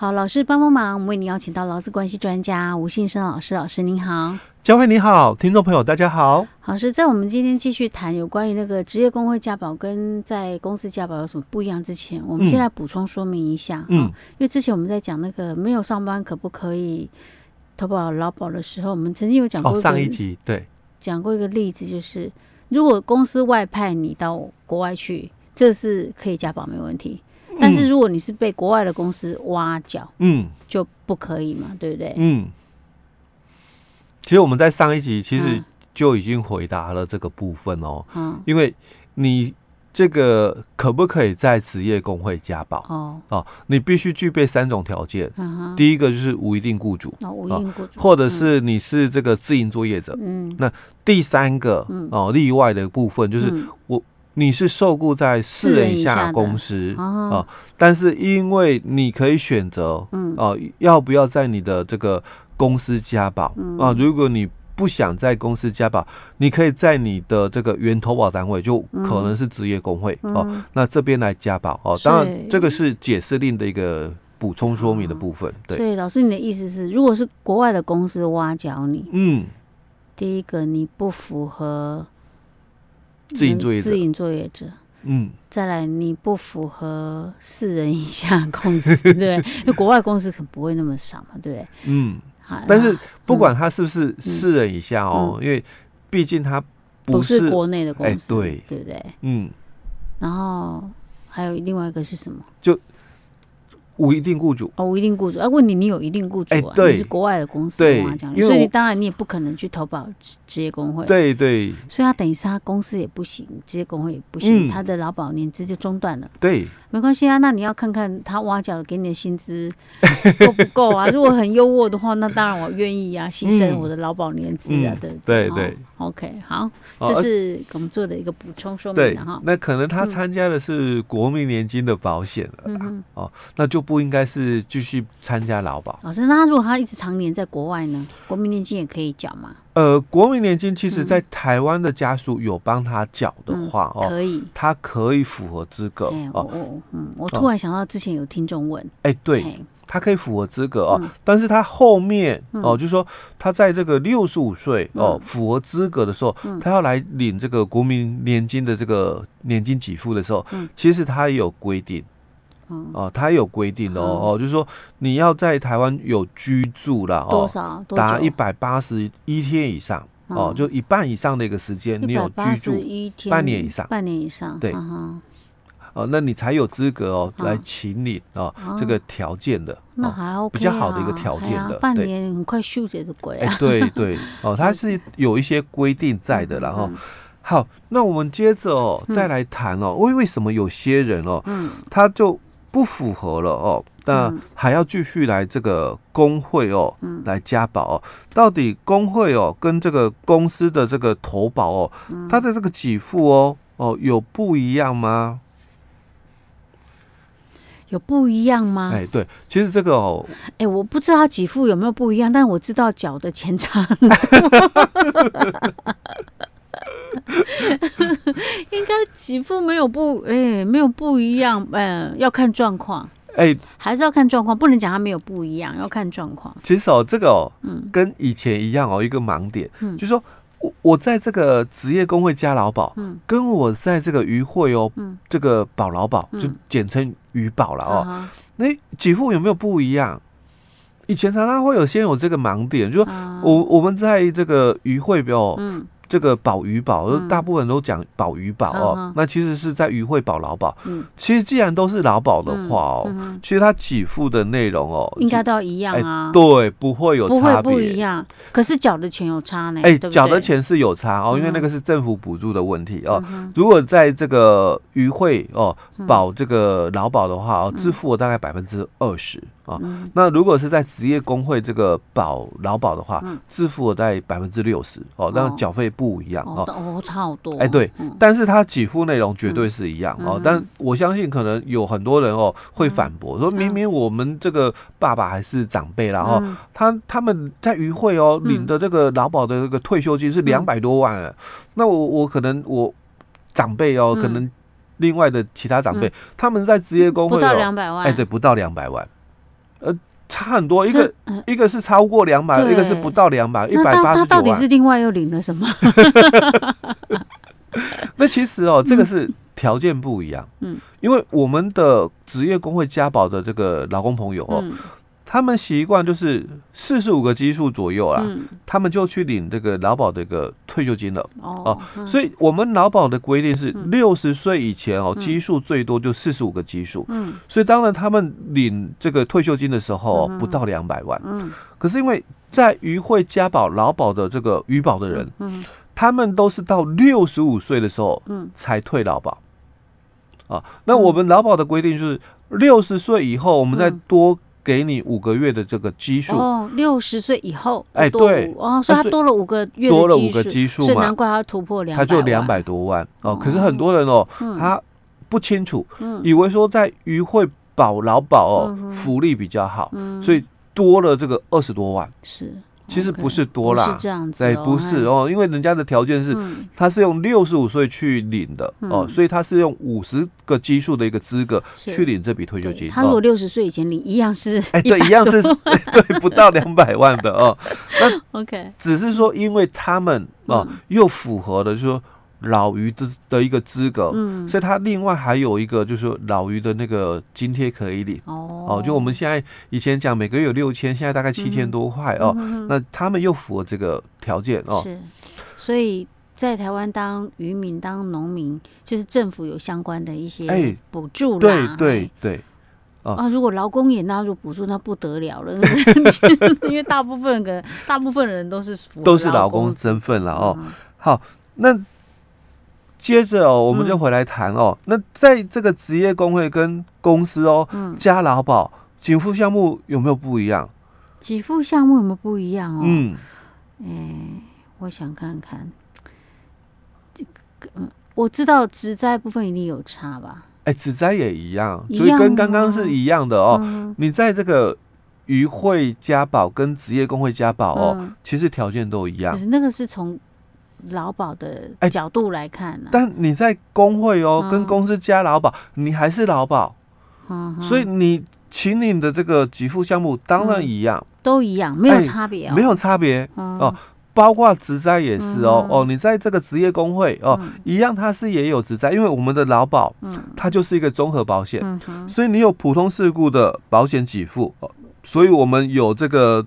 好，老师帮帮忙，我们为您邀请到劳资关系专家吴信生老师，老师您好，教会你好，听众朋友大家好。老师，在我们今天继续谈有关于那个职业工会加保跟在公司加保有什么不一样之前，我们先来补充说明一下，嗯，因为之前我们在讲那个没有上班可不可以投保劳保的时候，我们曾经有讲过、哦、上一集对讲过一个例子，就是如果公司外派你到国外去，这是可以加保没问题。但是如果你是被国外的公司挖角，嗯，就不可以嘛，对不对？嗯，其实我们在上一集其实就已经回答了这个部分哦，嗯，因为你这个可不可以在职业工会加保？哦。哦，你必须具备三种条件，嗯，第一个就是无一定雇主，哦，无一定雇主，或者是你是这个自营作业者，嗯，那第三个哦例外的部分就是我。你是受雇在四人以下公司啊、哦，但是因为你可以选择，嗯哦，要不要在你的这个公司加保啊？如果你不想在公司加保，你可以在你的这个原投保单位，就可能是职业工会、嗯、哦，那这边来加保哦。当然，这个是解释令的一个补充说明的部分。对，所以老师，你的意思是，如果是国外的公司挖角你，嗯，第一个你不符合。自营作业者，自营作业者，嗯，再来你不符合四人以下公司，对？因为国外公司可不会那么少嘛，对不对？嗯，但是不管他是不是四人以下哦，因为毕竟他不是国内的公司，对，对不对？嗯，然后还有另外一个是什么？就。无一定雇主哦，无一定雇主。哎，问你，你有一定雇主啊？你是国外的公司嘛？这样，所以当然你也不可能去投保职业工会。对对。所以他等于是他公司也不行，职业工会也不行，他的劳保年资就中断了。对，没关系啊。那你要看看他挖角给你的薪资 够不够啊？如果很优渥的话，那当然我愿意啊，牺牲我的劳保年资啊，对对对。OK，好，这是给我们做的一个补充说明的哈。那可能他参加的是国民年金的保险了，哦，那就。不应该是继续参加劳保。老师，那如果他一直常年在国外呢？国民年金也可以缴吗？呃，国民年金其实在台湾的家属有帮他缴的话，哦，可以，他可以符合资格。哦，嗯，我突然想到之前有听众问，哎，对，他可以符合资格哦，但是他后面哦，就是说他在这个六十五岁哦符合资格的时候，他要来领这个国民年金的这个年金给付的时候，其实他也有规定。哦，他有规定的哦，哦，就是说你要在台湾有居住了哦，多少达一百八十一天以上哦，就一半以上的一个时间你有居住半年以上，半年以上对，哦，那你才有资格哦来请你哦这个条件的，那还 OK 比较好的一个条件的，半年很快休息的鬼啊，对对 哦，它是有一些规定在的，然后好，那我们接着哦再来谈哦，为为什么有些人哦，他就不符合了哦，那还要继续来这个工会哦，嗯、来加保哦。到底工会哦跟这个公司的这个投保哦，嗯、它的这个给付哦哦有不一样吗？有不一样吗？哎，对，其实这个哦，哎，我不知道它给付有没有不一样，但我知道脚的前差很多。应该几副没有不哎、欸，没有不一样，嗯、呃，要看状况，哎、欸，还是要看状况，不能讲它没有不一样，要看状况。其实哦，这个哦，嗯，跟以前一样哦，一个盲点，嗯，就是说我我在这个职业工会加劳保，嗯，跟我在这个渔会哦，嗯，这个保劳保就简称渔保了哦，那几户有没有不一样？以前常常会有先有这个盲点，就我我们在这个鱼会表，嗯。这个保渔保，大部分都讲保渔保哦，那其实是在渔会保劳保。嗯，其实既然都是劳保的话哦，其实它给付的内容哦，应该都一样啊。对，不会有差别，不一样。可是缴的钱有差呢？哎，缴的钱是有差哦，因为那个是政府补助的问题哦。如果在这个渔会哦保这个劳保的话哦，支付了大概百分之二十。啊，那如果是在职业工会这个保劳保的话，支付我在百分之六十哦，那缴费不一样哦，哦，差好多。哎，对，但是它给付内容绝对是一样哦。但我相信可能有很多人哦会反驳，说明明我们这个爸爸还是长辈，然后他他们在渔会哦领的这个劳保的这个退休金是两百多万，那我我可能我长辈哦，可能另外的其他长辈他们在职业工会不到两百万，哎，对，不到两百万。呃，差很多，一个、呃、一个是超过两百，一个是不到两百，一百八十九万。他到底是另外又领了什么？那其实哦，这个是条件不一样。嗯，因为我们的职业工会加保的这个劳工朋友哦。嗯他们习惯就是四十五个基数左右啦，嗯、他们就去领这个劳保的一个退休金了。哦，所以我们劳保的规定是六十岁以前哦，基数最多就四十五个基数。嗯，所以当然他们领这个退休金的时候不到两百万。嗯，可是因为在渔会加保劳保的这个余保的人，嗯，他们都是到六十五岁的时候，嗯，才退劳保。啊，那我们劳保的规定就是六十岁以后，我们再多。给你五个月的这个基数。哦，六十岁以后，哎，对。哦，所以他多了五个月，多了五个基数嘛，难怪他突破两，他就两百多万哦。可是很多人哦，他不清楚，以为说在于会保劳保哦，福利比较好，所以多了这个二十多万。是。其实不是多啦，是这样子，哎，不是哦，因为人家的条件是，他是用六十五岁去领的哦，所以他是用五十个基数的一个资格去领这笔退休金。他如果六十岁以前领，一样是，哎，对，一样是，对，不到两百万的哦。那 OK，只是说，因为他们哦又符合的，就是说。老鱼的的一个资格，嗯，所以他另外还有一个就是说老鱼的那个津贴可以领。哦，哦，就我们现在以前讲每个月有六千，现在大概七千多块哦，那他们又符合这个条件哦，是，所以在台湾当渔民当农民，就是政府有相关的一些补助啦，对对对，啊，如果劳工也纳入补助，那不得了了，因为大部分的大部分人都是都是劳工身份了哦，好，那。接着哦，我们就回来谈哦。嗯、那在这个职业工会跟公司哦，嗯、加劳保给付项目有没有不一样？给付项目有没有不一样哦？嗯，哎、欸，我想看看，这个嗯，我知道职灾部分一定有差吧？哎、欸，职灾也一样，所以跟刚刚是一样的哦。嗯、你在这个渔会加保跟职业工会加保哦，嗯、其实条件都一样。那个是从。劳保的角度来看呢、啊欸，但你在工会哦，嗯、跟公司加劳保，你还是劳保，嗯、所以你请你的这个给付项目当然一样，嗯、都一样，没有差别、哦。欸，没有差别、嗯、哦，包括职灾也是哦，嗯、哦，你在这个职业工会哦，嗯、一样，它是也有职灾，因为我们的劳保，嗯，它就是一个综合保险，嗯、所以你有普通事故的保险给付哦，所以我们有这个。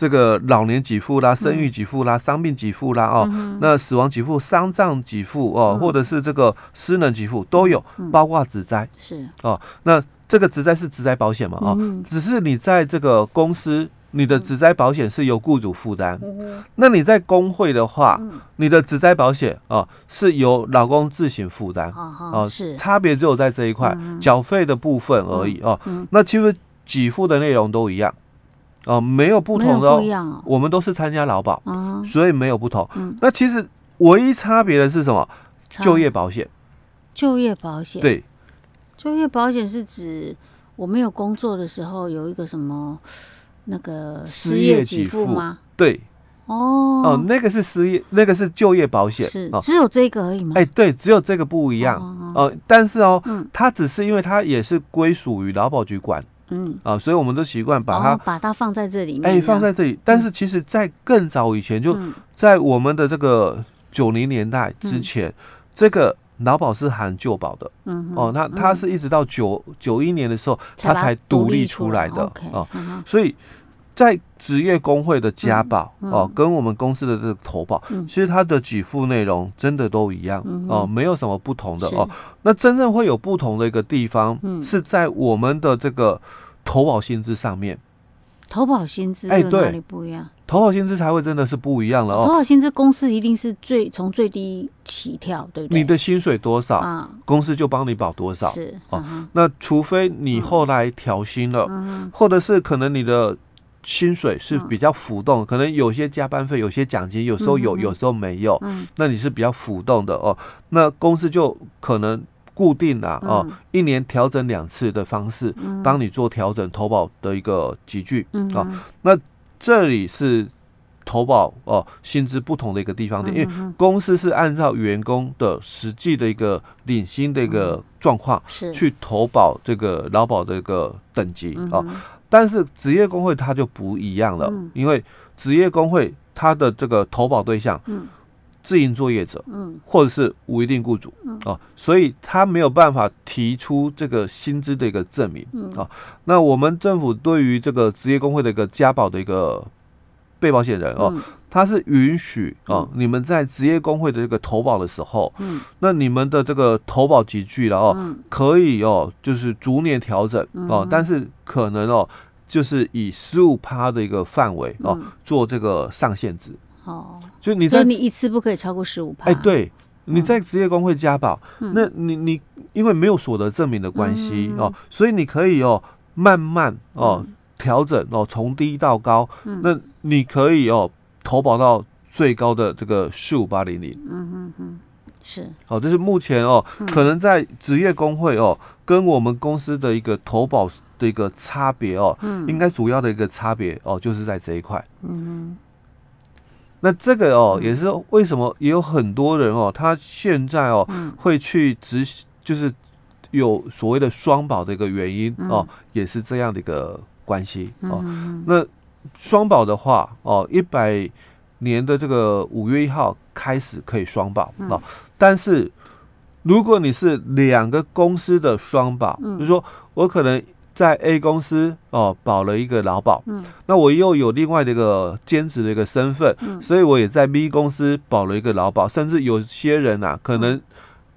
这个老年给付啦，生育给付啦，伤病给付啦，哦，那死亡给付、丧葬给付哦，或者是这个失能给付都有，包括职灾是哦。那这个职灾是职灾保险嘛？哦，只是你在这个公司，你的职灾保险是由雇主负担。那你在工会的话，你的职灾保险哦是由老公自行负担。哦，是差别只有在这一块缴费的部分而已哦。那其实给付的内容都一样。哦，没有不同的哦，哦我们都是参加劳保，嗯、所以没有不同。嗯、那其实唯一差别的是什么？就业保险。就业保险。对，就业保险是指我没有工作的时候有一个什么那个失业给付吗？对。哦哦，那个是失业，那个是就业保险。是，只有这个而已吗？哎，对，只有这个不一样。哦，哦，但是哦，嗯、它只是因为它也是归属于劳保局管。嗯啊，所以我们都习惯把它、哦、把它放在这里面，哎，放在这里。但是其实，在更早以前，就在我们的这个九零年代之前，嗯、这个劳保是含旧保的。嗯哦，那它是一直到九九一年的时候，它才独立出来的。哦，所以在职业工会的家保、嗯、哦，跟我们公司的这个投保，嗯、其实它的给付内容真的都一样、哦，没有什么不同的是哦。那真正会有不同的一个地方，嗯、是在我们的这个。投保薪资上面，投保薪资哎，对，哪里不一样？投保薪资才会真的是不一样了哦。投保薪资公司一定是最从最低起跳，对不对？你的薪水多少啊？公司就帮你保多少。是哦，那除非你后来调薪了，或者是可能你的薪水是比较浮动，可能有些加班费、有些奖金，有时候有，有时候没有。嗯，那你是比较浮动的哦。那公司就可能。固定啊，哦，一年调整两次的方式，帮你做调整投保的一个集聚啊。那这里是投保哦，薪资不同的一个地方点，因为公司是按照员工的实际的一个领薪的一个状况去投保这个劳保的一个等级啊。但是职业工会它就不一样了，嗯、因为职业工会它的这个投保对象，嗯，自营作业者，嗯，或者是无一定雇主，嗯。哦，所以他没有办法提出这个薪资的一个证明，嗯。哦，那我们政府对于这个职业工会的一个加保的一个被保险人哦。嗯。他是允许哦，你们在职业工会的这个投保的时候，嗯，那你们的这个投保集聚了哦，可以哦，就是逐年调整哦，但是可能哦，就是以十五趴的一个范围哦，做这个上限值。哦，就你在你一次不可以超过十五趴，哎，对，你在职业工会加保，那你你因为没有所得证明的关系哦，所以你可以哦慢慢哦调整哦，从低到高，那你可以哦。投保到最高的这个四五八零零，嗯嗯嗯，是，哦，这是目前哦，嗯、可能在职业工会哦，跟我们公司的一个投保的一个差别哦，嗯，应该主要的一个差别哦，就是在这一块，嗯哼，那这个哦，嗯、也是为什么也有很多人哦，他现在哦，嗯、会去执行，就是有所谓的双保的一个原因、嗯、哦，也是这样的一个关系哦，嗯、那。双保的话，哦，一百年的这个五月一号开始可以双保啊，嗯、但是如果你是两个公司的双保，嗯、就是说我可能在 A 公司哦保了一个劳保，嗯，那我又有另外的一个兼职的一个身份，嗯，所以我也在 B 公司保了一个劳保，甚至有些人啊，可能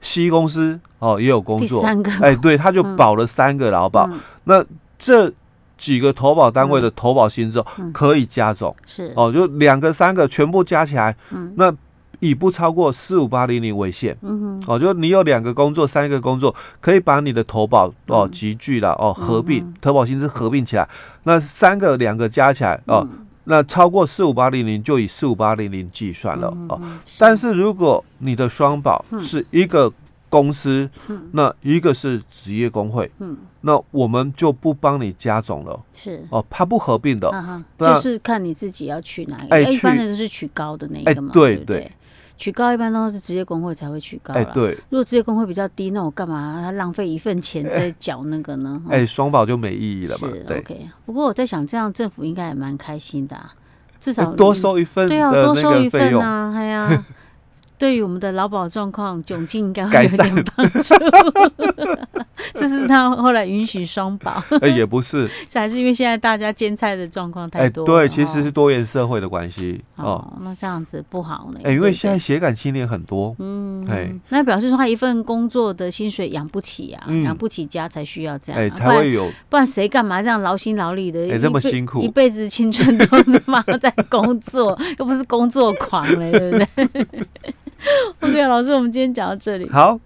C 公司哦也有工作，三个，哎，对，他就保了三个劳保，嗯、那这。几个投保单位的投保薪资可以加总，是。哦，就两个三个全部加起来，那以不超过四五八零零为限，嗯哦，就你有两个工作三个工作，可以把你的投保哦集聚了哦合并投保薪资合并起来，那三个两个加起来哦，那超过四五八零零就以四五八零零计算了哦，但是。如果你的双保是一个。公司，那一个是职业工会，嗯，那我们就不帮你加总了，是。哦，它不合并的，就是看你自己要取哪一个，一般的都是取高的那个嘛，对对，取高一般都是职业工会才会取高，哎对，如果职业工会比较低，那我干嘛他浪费一份钱在缴那个呢？哎，双保就没意义了嘛，是 OK。不过我在想，这样政府应该也蛮开心的，至少多收一份，对啊，多收一份啊，哎呀。对于我们的劳保状况窘境，应该会有点帮助。这是他后来允许双保，哎，也不 是，还是因为现在大家兼菜的状况太多。对，其实是多元社会的关系。哦，那这样子不好呢。哎，因为现在斜感青年很多。嗯，哎，那表示说他一份工作的薪水养不起啊，养不起家才需要这样，哎，才会有，不然谁干嘛这样劳心劳力的？哎，这么辛苦，一辈子青春都他妈在工作，又不是工作狂嘞，对不对？OK，老师，我们今天讲到这里。好。